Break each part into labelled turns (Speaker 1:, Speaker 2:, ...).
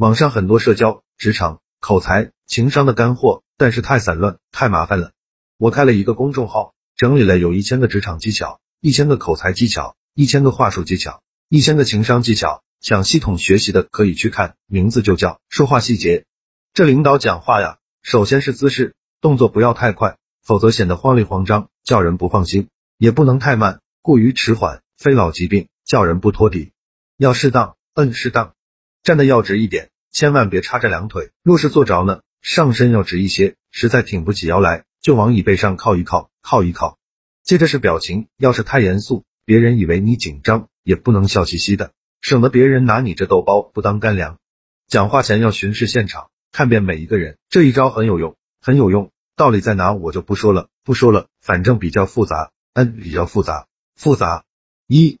Speaker 1: 网上很多社交、职场、口才、情商的干货，但是太散乱，太麻烦了。我开了一个公众号，整理了有一千个职场技巧，一千个口才技巧，一千个话术技巧，一千个情商技巧。想系统学习的可以去看，名字就叫说话细节。这领导讲话呀，首先是姿势，动作不要太快，否则显得慌里慌张，叫人不放心；也不能太慢，过于迟缓，非老疾病，叫人不托底。要适当，嗯，适当。站的要直一点，千万别叉着两腿。若是坐着呢，上身要直一些，实在挺不起腰来，就往椅背上靠一靠，靠一靠。接着是表情，要是太严肃，别人以为你紧张，也不能笑嘻嘻的，省得别人拿你这豆包不当干粮。讲话前要巡视现场，看遍每一个人，这一招很有用，很有用。道理在哪我就不说了，不说了，反正比较复杂，嗯，比较复杂，复杂。一，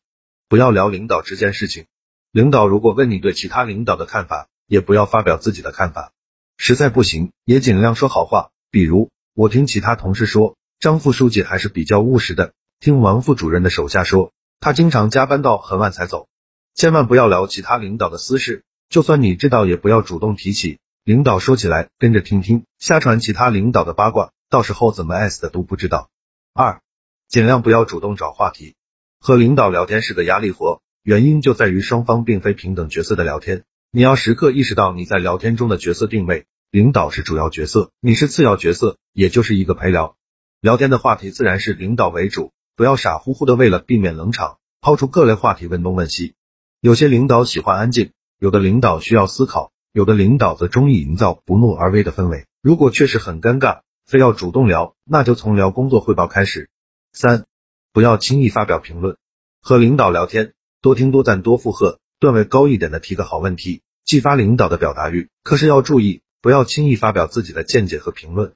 Speaker 1: 不要聊领导这件事情。领导如果问你对其他领导的看法，也不要发表自己的看法，实在不行也尽量说好话。比如我听其他同事说，张副书记还是比较务实的。听王副主任的手下说，他经常加班到很晚才走。千万不要聊其他领导的私事，就算你知道，也不要主动提起。领导说起来跟着听听，瞎传其他领导的八卦，到时候怎么 S 的都不知道。二，尽量不要主动找话题，和领导聊天是个压力活。原因就在于双方并非平等角色的聊天，你要时刻意识到你在聊天中的角色定位，领导是主要角色，你是次要角色，也就是一个陪聊。聊天的话题自然是领导为主，不要傻乎乎的为了避免冷场，抛出各类话题问东问西。有些领导喜欢安静，有的领导需要思考，有的领导则中意营造不怒而威的氛围。如果确实很尴尬，非要主动聊，那就从聊工作汇报开始。三，不要轻易发表评论，和领导聊天。多听多赞多附和，段位高一点的提个好问题，激发领导的表达欲。可是要注意，不要轻易发表自己的见解和评论。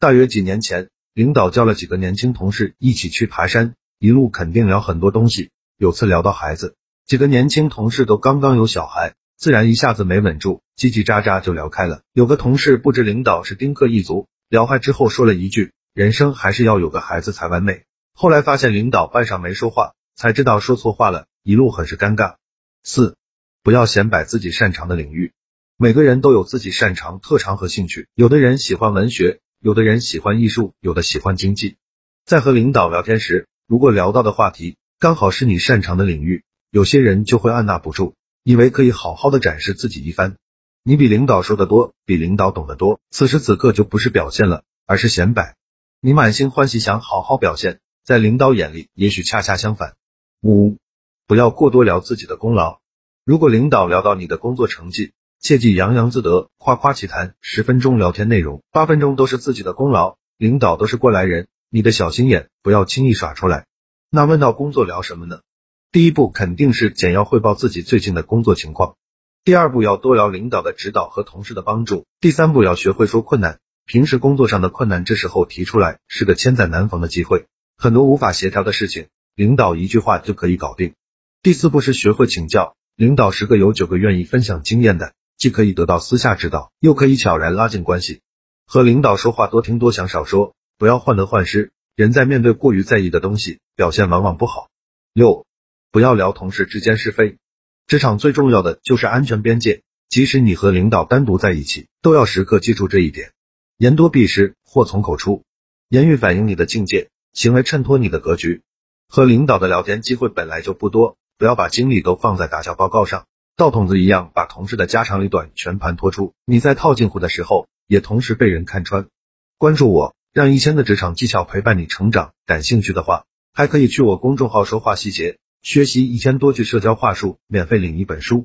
Speaker 1: 大约几年前，领导叫了几个年轻同事一起去爬山，一路肯定聊很多东西。有次聊到孩子，几个年轻同事都刚刚有小孩，自然一下子没稳住，叽叽喳喳就聊开了。有个同事不知领导是丁克一族，聊嗨之后说了一句：“人生还是要有个孩子才完美。”后来发现领导半晌没说话，才知道说错话了。一路很是尴尬。四，不要显摆自己擅长的领域。每个人都有自己擅长、特长和兴趣。有的人喜欢文学，有的人喜欢艺术，有的喜欢经济。在和领导聊天时，如果聊到的话题刚好是你擅长的领域，有些人就会按捺不住，以为可以好好的展示自己一番。你比领导说的多，比领导懂得多，此时此刻就不是表现了，而是显摆。你满心欢喜想好好表现，在领导眼里也许恰恰相反。五。不要过多聊自己的功劳。如果领导聊到你的工作成绩，切忌洋洋自得、夸夸其谈。十分钟聊天内容，八分钟都是自己的功劳。领导都是过来人，你的小心眼不要轻易耍出来。那问到工作聊什么呢？第一步肯定是简要汇报自己最近的工作情况。第二步要多聊领导的指导和同事的帮助。第三步要学会说困难。平时工作上的困难，这时候提出来是个千载难逢的机会。很多无法协调的事情，领导一句话就可以搞定。第四步是学会请教，领导十个有九个愿意分享经验的，既可以得到私下指导，又可以悄然拉近关系。和领导说话多听多想少说，不要患得患失。人在面对过于在意的东西，表现往往不好。六，不要聊同事之间是非。职场最重要的就是安全边界，即使你和领导单独在一起，都要时刻记住这一点。言多必失，祸从口出。言语反映你的境界，行为衬托你的格局。和领导的聊天机会本来就不多。不要把精力都放在打小报告上，倒筒子一样把同事的家长里短全盘托出。你在套近乎的时候，也同时被人看穿。关注我，让一千的职场技巧陪伴你成长。感兴趣的话，还可以去我公众号说话细节，学习一千多句社交话术，免费领一本书。